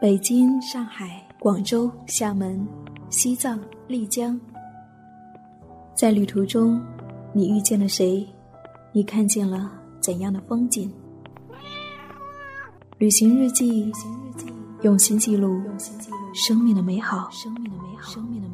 北京、上海、广州、厦门、西藏、丽江，在旅途中，你遇见了谁？你看见了怎样的风景？旅行日记，用心记录生命的美好。生命的美好。生命的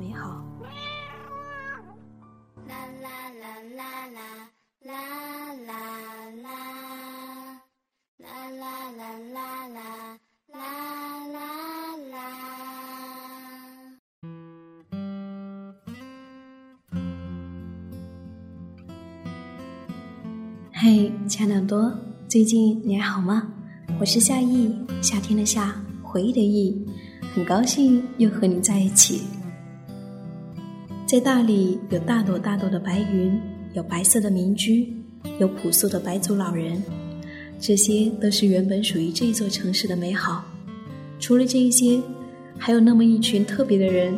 最近你还好吗？我是夏意，夏天的夏，回忆的忆，很高兴又和你在一起。在大理，有大朵大朵的白云，有白色的民居，有朴素的白族老人，这些都是原本属于这座城市的美好。除了这一些，还有那么一群特别的人，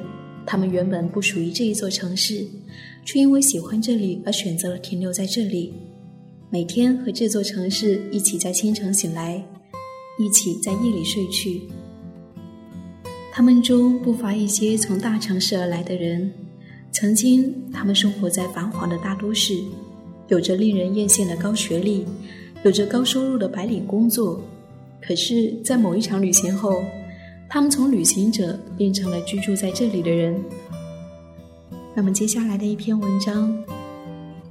他们原本不属于这一座城市，却因为喜欢这里而选择了停留在这里。每天和这座城市一起在清晨醒来，一起在夜里睡去。他们中不乏一些从大城市而来的人，曾经他们生活在繁华的大都市，有着令人艳羡的高学历，有着高收入的白领工作。可是，在某一场旅行后，他们从旅行者变成了居住在这里的人。那么，接下来的一篇文章，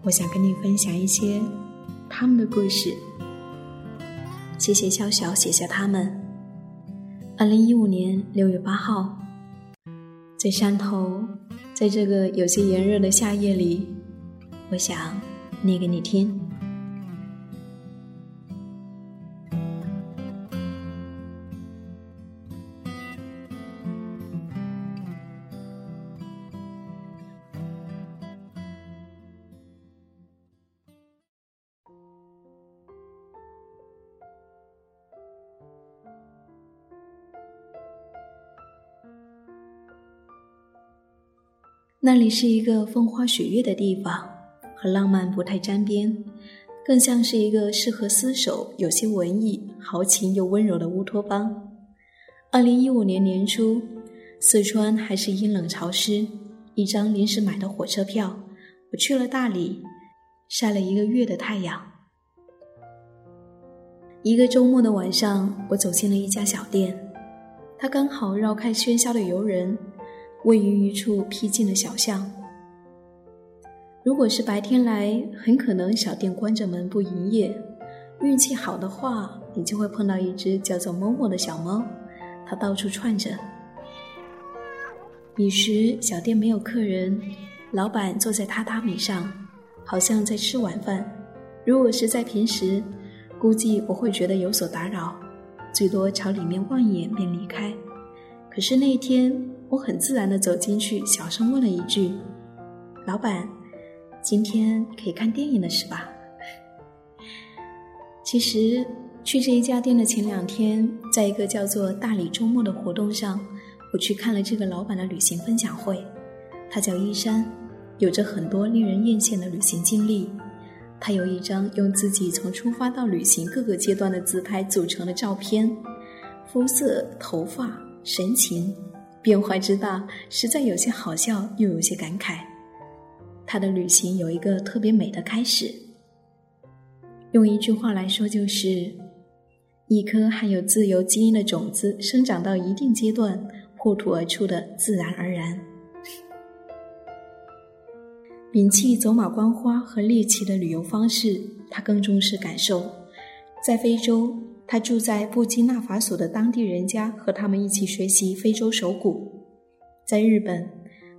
我想跟你分享一些。他们的故事。谢谢笑笑写下他们。二零一五年六月八号，在山头，在这个有些炎热的夏夜里，我想念给你听。那里是一个风花雪月的地方，和浪漫不太沾边，更像是一个适合厮守、有些文艺、豪情又温柔的乌托邦。二零一五年年初，四川还是阴冷潮湿，一张临时买的火车票，我去了大理，晒了一个月的太阳。一个周末的晚上，我走进了一家小店，它刚好绕开喧嚣的游人。位于一处僻静的小巷。如果是白天来，很可能小店关着门不营业。运气好的话，你就会碰到一只叫做某某的小猫，它到处窜着。彼时小店没有客人，老板坐在榻榻米上，好像在吃晚饭。如果是在平时，估计我会觉得有所打扰，最多朝里面望一眼便离开。可是那一天。我很自然地走进去，小声问了一句：“老板，今天可以看电影了是吧？”其实去这一家店的前两天，在一个叫做“大理周末”的活动上，我去看了这个老板的旅行分享会。他叫依山，有着很多令人艳羡的旅行经历。他有一张用自己从出发到旅行各个阶段的自拍组成的照片，肤色、头发、神情。变化之大，实在有些好笑，又有些感慨。他的旅行有一个特别美的开始，用一句话来说，就是一颗含有自由基因的种子生长到一定阶段，破土而出的自然而然。摒弃走马观花和猎奇的旅游方式，他更重视感受。在非洲。他住在布基纳法索的当地人家，和他们一起学习非洲手鼓。在日本，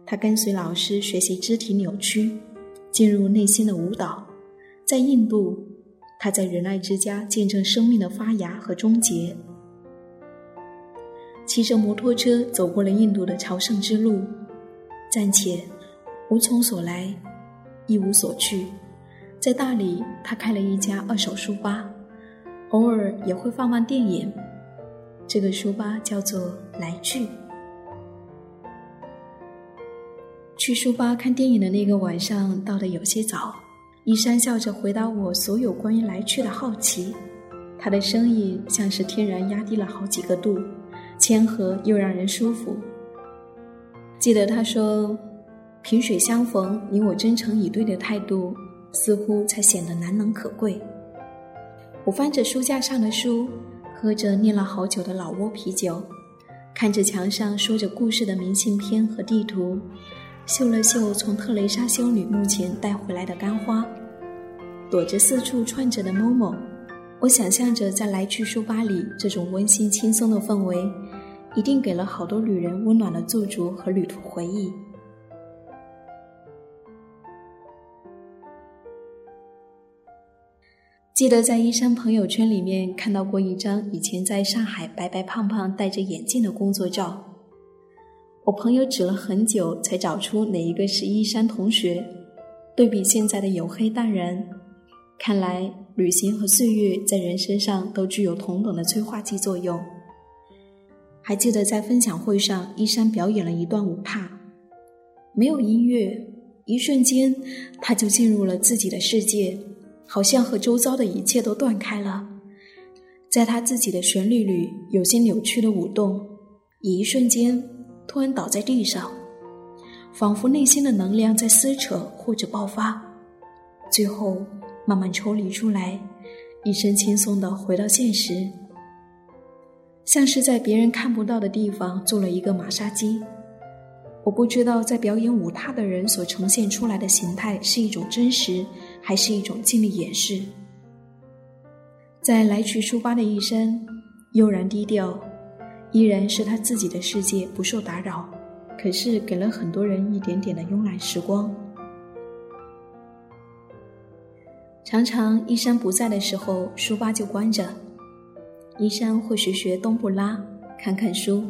他跟随老师学习肢体扭曲，进入内心的舞蹈。在印度，他在仁爱之家见证生命的发芽和终结。骑着摩托车走过了印度的朝圣之路，暂且无从所来，一无所去。在大理，他开了一家二手书吧。偶尔也会放放电影，这个书吧叫做来去。去书吧看电影的那个晚上到的有些早，一山笑着回答我所有关于来去的好奇，他的声音像是天然压低了好几个度，谦和又让人舒服。记得他说：“萍水相逢，你我真诚以对的态度，似乎才显得难能可贵。”我翻着书架上的书，喝着念了好久的老挝啤酒，看着墙上说着故事的明信片和地图，嗅了嗅从特蕾莎修女墓前带回来的干花，躲着四处窜着的某某，我想象着在来去书吧里这种温馨轻松的氛围。一定给了好多旅人温暖的驻足和旅途回忆。记得在医生朋友圈里面看到过一张以前在上海白白胖胖戴着眼镜的工作照，我朋友指了很久才找出哪一个是依山同学，对比现在的黝黑淡然，看来旅行和岁月在人身上都具有同等的催化剂作用。还记得在分享会上，依山表演了一段舞帕，没有音乐，一瞬间他就进入了自己的世界，好像和周遭的一切都断开了，在他自己的旋律里有些扭曲的舞动，一瞬间突然倒在地上，仿佛内心的能量在撕扯或者爆发，最后慢慢抽离出来，一身轻松的回到现实。像是在别人看不到的地方做了一个马杀鸡，我不知道在表演舞踏的人所呈现出来的形态是一种真实，还是一种尽力掩饰。在来去书吧的一生，悠然低调，依然是他自己的世界，不受打扰。可是给了很多人一点点的慵懒时光。常常一山不在的时候，书吧就关着。一山会学学东布拉，看看书，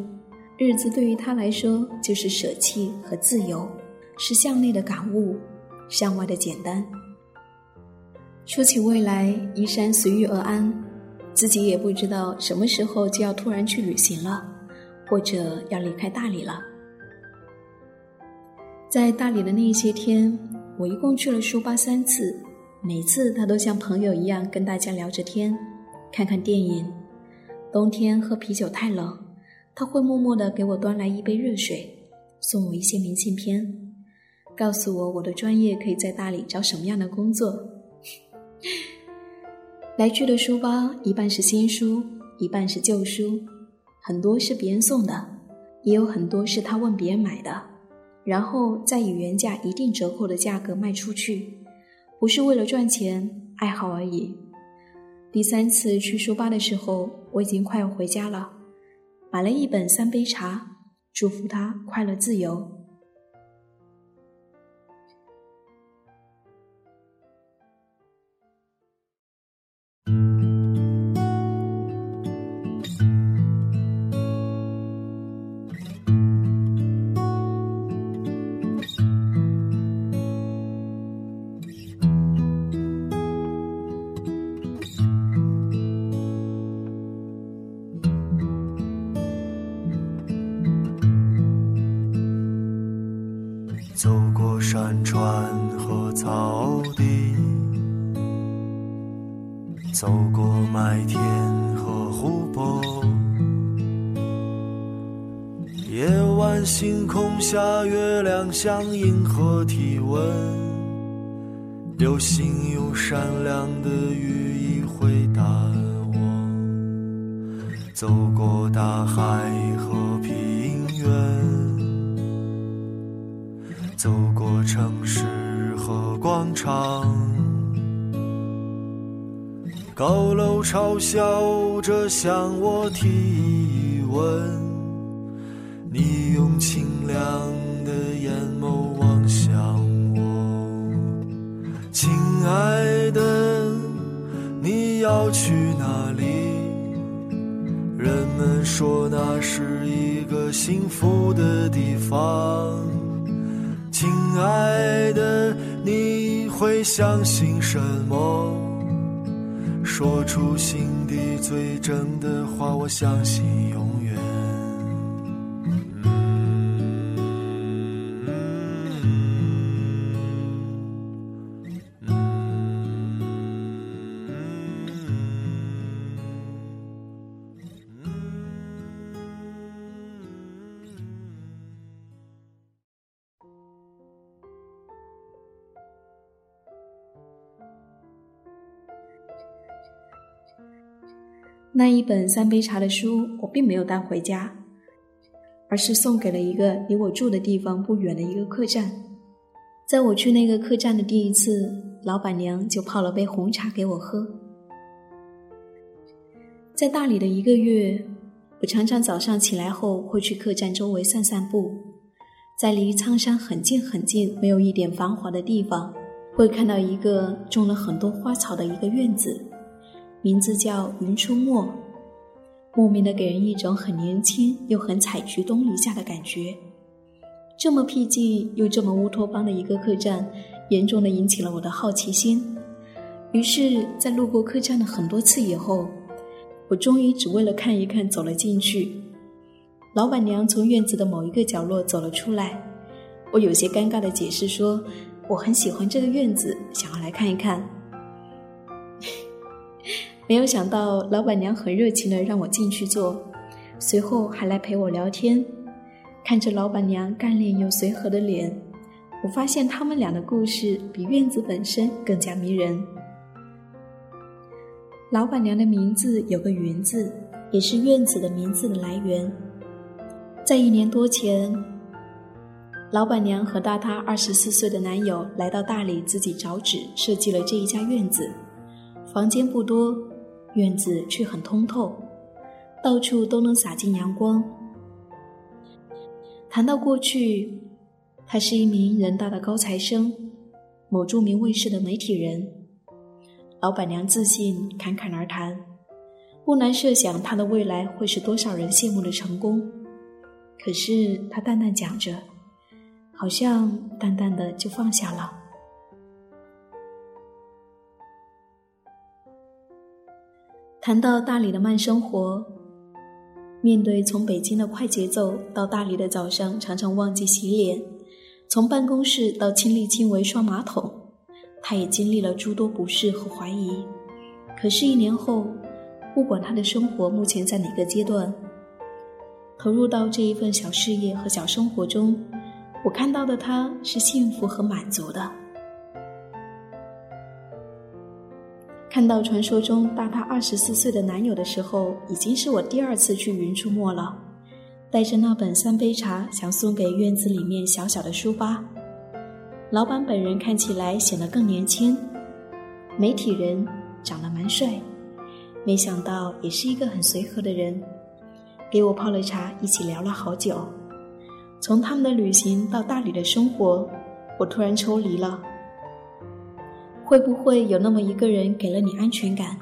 日子对于他来说就是舍弃和自由，是向内的感悟，向外的简单。说起未来，依山随遇而安，自己也不知道什么时候就要突然去旅行了，或者要离开大理了。在大理的那些天，我一共去了书吧三次，每次他都像朋友一样跟大家聊着天，看看电影。冬天喝啤酒太冷，他会默默地给我端来一杯热水，送我一些明信片，告诉我我的专业可以在大理找什么样的工作。来去的书包一半是新书，一半是旧书，很多是别人送的，也有很多是他问别人买的，然后再以原价一定折扣的价格卖出去，不是为了赚钱，爱好而已。第三次去书吧的时候，我已经快要回家了，买了一本《三杯茶》，祝福他快乐自由。白天和湖泊。夜晚星空下，月亮像银河体温。流星用闪亮的羽翼回答我。走过大海和平原。走过城市和广场，高楼嘲笑着向我提问。你用清凉的眼眸望向我，亲爱的，你要去哪里？人们说那是一个幸福的地方。亲爱的，你会相信什么？说出心底最真的话，我相信永那一本三杯茶的书，我并没有带回家，而是送给了一个离我住的地方不远的一个客栈。在我去那个客栈的第一次，老板娘就泡了杯红茶给我喝。在大理的一个月，我常常早上起来后会去客栈周围散散步，在离苍山很近很近、没有一点繁华的地方，会看到一个种了很多花草的一个院子。名字叫云出没，莫名的给人一种很年轻又很采菊东篱下的感觉。这么僻静又这么乌托邦的一个客栈，严重的引起了我的好奇心。于是，在路过客栈的很多次以后，我终于只为了看一看走了进去。老板娘从院子的某一个角落走了出来，我有些尴尬的解释说：“我很喜欢这个院子，想要来看一看。”没有想到，老板娘很热情的让我进去坐，随后还来陪我聊天。看着老板娘干练又随和的脸，我发现他们俩的故事比院子本身更加迷人。老板娘的名字有个“云”字，也是院子的名字的来源。在一年多前，老板娘和大她二十四岁的男友来到大理，自己找址设计了这一家院子，房间不多。院子却很通透，到处都能洒进阳光。谈到过去，他是一名人大的高材生，某著名卫视的媒体人。老板娘自信侃侃而谈，不难设想他的未来会是多少人羡慕的成功。可是他淡淡讲着，好像淡淡的就放下了。谈到大理的慢生活，面对从北京的快节奏到大理的早上常常忘记洗脸，从办公室到亲力亲为刷马桶，他也经历了诸多不适和怀疑。可是，一年后，不管他的生活目前在哪个阶段，投入到这一份小事业和小生活中，我看到的他是幸福和满足的。看到传说中大他二十四岁的男友的时候，已经是我第二次去云出没了。带着那本三杯茶，想送给院子里面小小的书吧。老板本人看起来显得更年轻，媒体人长得蛮帅，没想到也是一个很随和的人。给我泡了茶，一起聊了好久。从他们的旅行到大理的生活，我突然抽离了。会不会有那么一个人给了你安全感？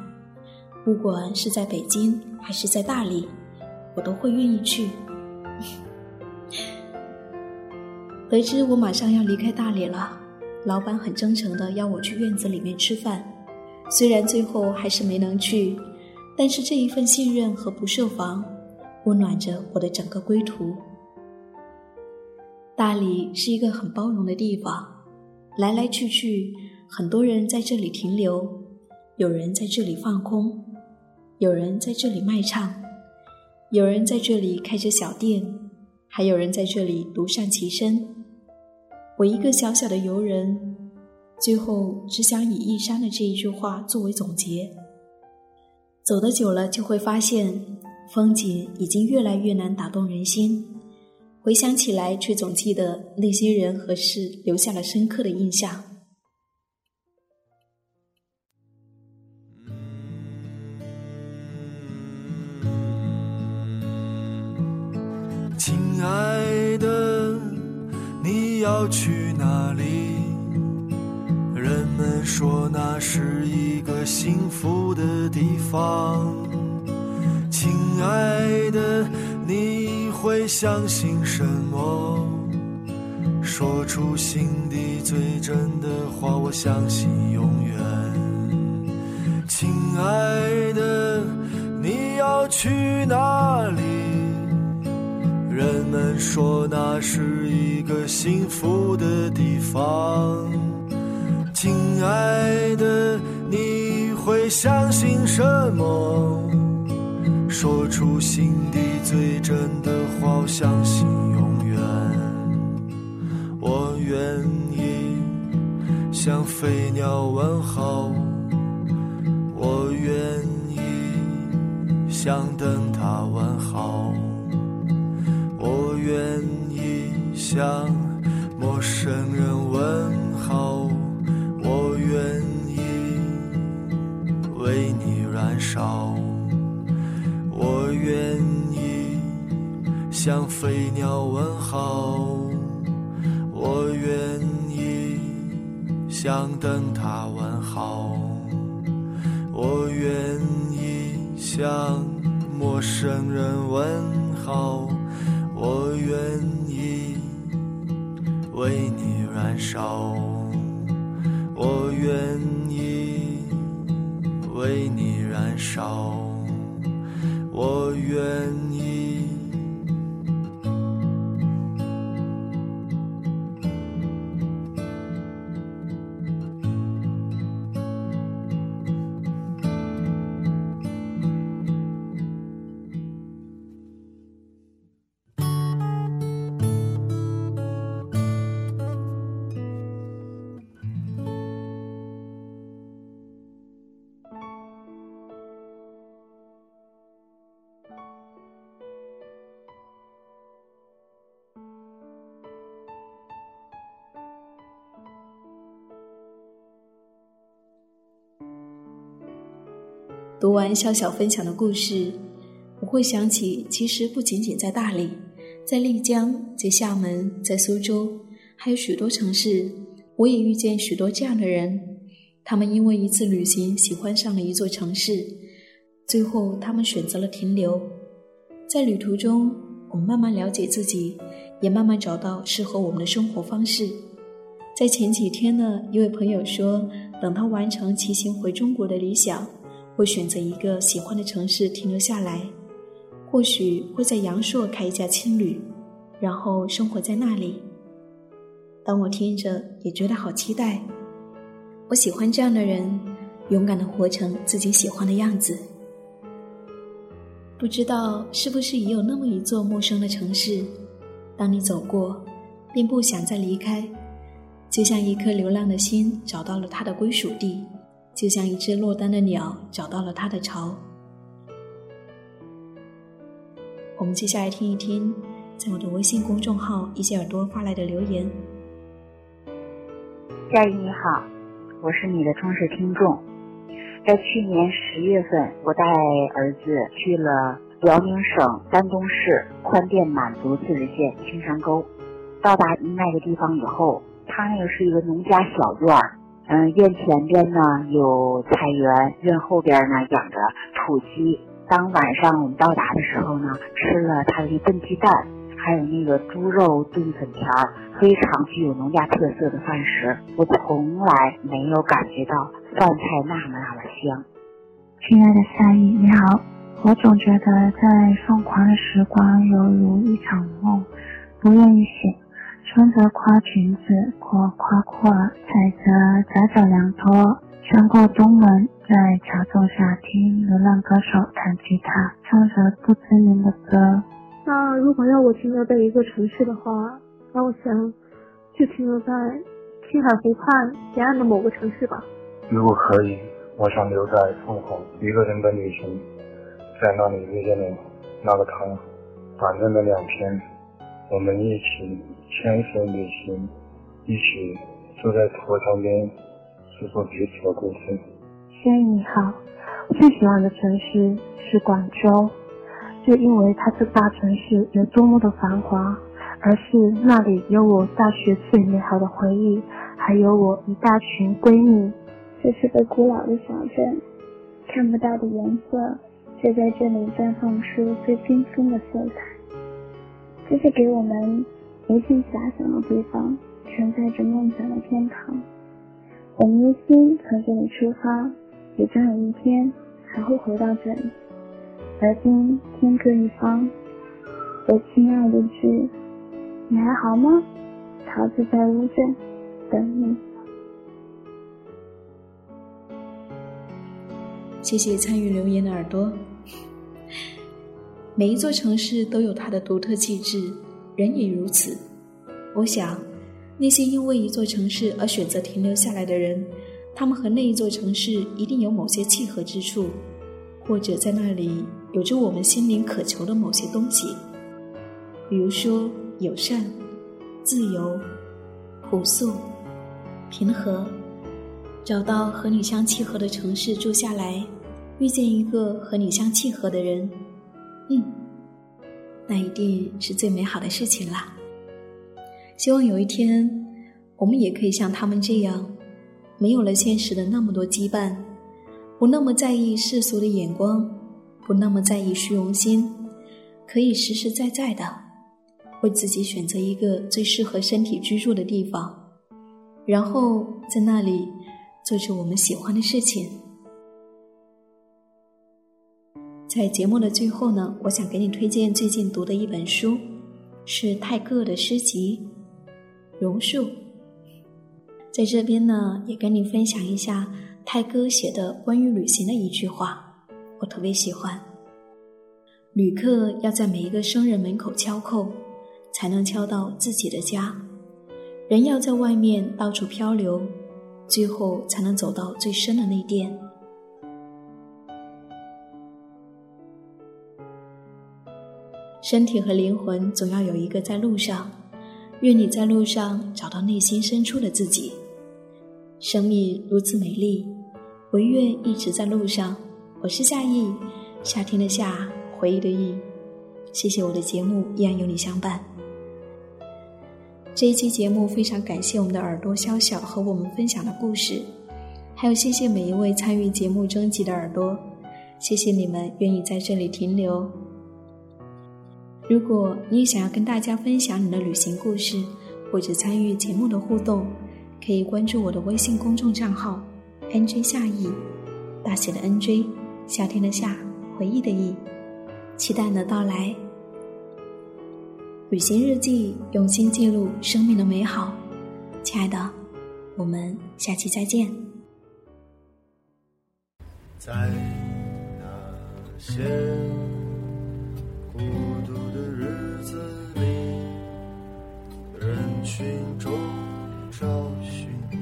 不管是在北京还是在大理，我都会愿意去。得知我马上要离开大理了，老板很真诚的邀我去院子里面吃饭。虽然最后还是没能去，但是这一份信任和不设防，温暖着我的整个归途。大理是一个很包容的地方，来来去去。很多人在这里停留，有人在这里放空，有人在这里卖唱，有人在这里开着小店，还有人在这里独善其身。我一个小小的游人，最后只想以一山的这一句话作为总结。走得久了，就会发现风景已经越来越难打动人心，回想起来，却总记得那些人和事留下了深刻的印象。要去哪里？人们说那是一个幸福的地方。亲爱的，你会相信什么？说出心底最真的话，我相信永远。亲爱的，你要去哪？说那是一个幸福的地方，亲爱的，你会相信什么？说出心底最真的话，相信永远。我愿意向飞鸟问好，我愿意想等他问好。愿意向陌生人问好，我愿意为你燃烧，我愿意向飞鸟问好，我愿意向灯塔问好，我愿意向陌生人问好。我愿意为你燃烧，我愿意为你燃烧，我愿读完笑笑分享的故事，我会想起，其实不仅仅在大理，在丽江，在厦门，在苏州，还有许多城市，我也遇见许多这样的人。他们因为一次旅行喜欢上了一座城市，最后他们选择了停留。在旅途中，我们慢慢了解自己，也慢慢找到适合我们的生活方式。在前几天呢，一位朋友说，等他完成骑行回中国的理想。会选择一个喜欢的城市停留下来，或许会在阳朔开一家青旅，然后生活在那里。当我听着，也觉得好期待。我喜欢这样的人，勇敢的活成自己喜欢的样子。不知道是不是也有那么一座陌生的城市，当你走过，便不想再离开，就像一颗流浪的心找到了它的归属地。就像一只落单的鸟找到了它的巢。我们接下来听一听，在我的微信公众号“一些耳朵”发来的留言。佳怡你好，我是你的忠实听众。在去年十月份，我带儿子去了辽宁省丹东市宽甸满族自治县青山沟。到达那个地方以后，他那个是一个农家小院儿。嗯，院前边呢有菜园，院后边呢养着土鸡。当晚上我们到达的时候呢，吃了他的炖鸡蛋，还有那个猪肉炖粉条，非常具有农家特色的饭食。我从来没有感觉到饭菜那么那么香。亲爱的夏意，你好，我总觉得在疯狂的时光犹如一场梦，不愿意醒。穿着花裙子或花裤，踩着窄窄凉拖，穿过东门，在桥洞下听流浪歌手弹吉他，唱着不知名的歌。那如果要我停留在一个城市的话，那我想就停留在青海湖畔沿岸的某个城市吧。如果可以，我想留在凤凰，一个人的旅行，在那里遇见了那个他，短暂的两天，我们一起。牵手旅行，一起坐在河塘边，诉说彼此的故事。轩宇你好，最喜欢的城市是广州，就因为它这大城市有多么的繁华，而是那里有我大学最美好的回忆，还有我一大群闺蜜。这是个古老的小镇，看不到的颜色，却在这里绽放出最缤纷的色彩。这是给我们。无限遐想的地方，承载着梦想的天堂。我们的心从这里出发，也终有一天还会回到这里。而今天各一方，我亲爱的句，你还好吗？桃子在乌镇等你。谢谢参与留言的耳朵。每一座城市都有它的独特气质。人也如此。我想，那些因为一座城市而选择停留下来的人，他们和那一座城市一定有某些契合之处，或者在那里有着我们心灵渴求的某些东西，比如说友善、自由、朴素、平和。找到和你相契合的城市住下来，遇见一个和你相契合的人，嗯，那一定是最美好的事情啦。希望有一天，我们也可以像他们这样，没有了现实的那么多羁绊，不那么在意世俗的眼光，不那么在意虚荣心，可以实实在在的为自己选择一个最适合身体居住的地方，然后在那里。做着我们喜欢的事情。在节目的最后呢，我想给你推荐最近读的一本书，是泰戈尔的诗集《榕树》。在这边呢，也跟你分享一下泰戈写的关于旅行的一句话，我特别喜欢：旅客要在每一个生人门口敲叩，才能敲到自己的家；人要在外面到处漂流。最后才能走到最深的那殿。身体和灵魂总要有一个在路上，愿你在路上找到内心深处的自己。生命如此美丽，唯愿一直在路上。我是夏意，夏天的夏，回忆的忆。谢谢我的节目依然有你相伴。这一期节目非常感谢我们的耳朵小小和我们分享的故事，还有谢谢每一位参与节目征集的耳朵，谢谢你们愿意在这里停留。如果你也想要跟大家分享你的旅行故事，或者参与节目的互动，可以关注我的微信公众账号 “nj 夏意”，大写的 “nj”，夏天的夏，回忆的忆，期待你的到来。旅行日记，用心记录生命的美好。亲爱的，我们下期再见。在那些孤独群中找寻你，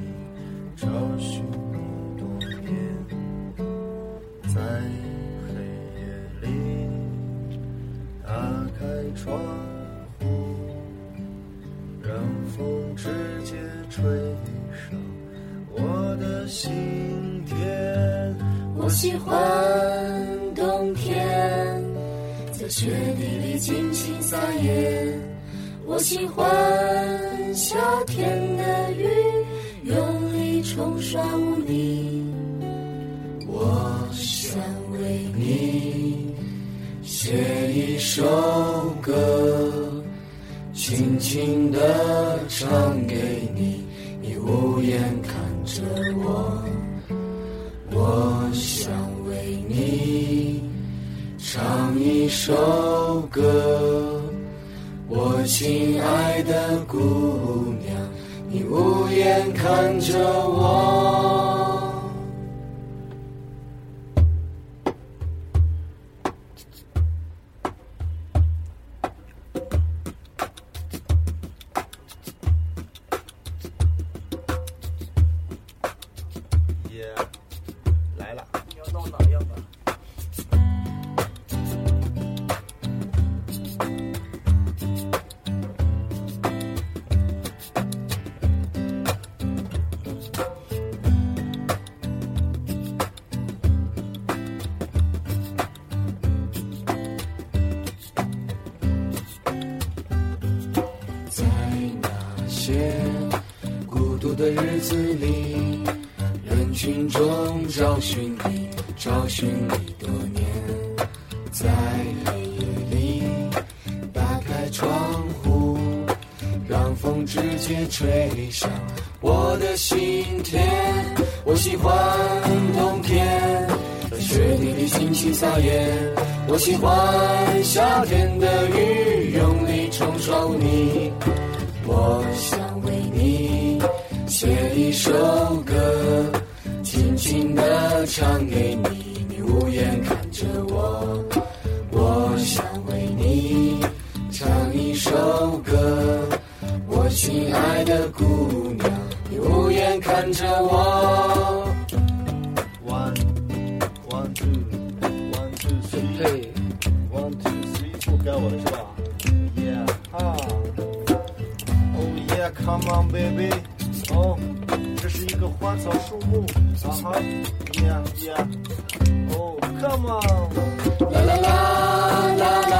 找寻你多年，在黑夜里打开窗户，让。风直接吹上我的心田。我喜欢冬天，在雪地里尽情撒野。我喜欢夏天的雨，用力冲刷污泥。我想为你写一首歌。轻轻地唱给你，你无言看着我。我想为你唱一首歌，亲爱的姑娘，你无言看着我。直接吹向我的心田。我喜欢冬天，在雪地里尽情撒野。我喜欢夏天的雨，用力冲刷污泥。我想为你。写一首歌，轻轻地唱给你，你无言看着。我姑娘，你无言看着我。One one two one two three one two three，不该我的是吧？Yeah 哈、，Oh yeah come on baby，哦、oh,，这是一个花草树木，啊哈，Yeah yeah，Oh come on，啦啦啦啦。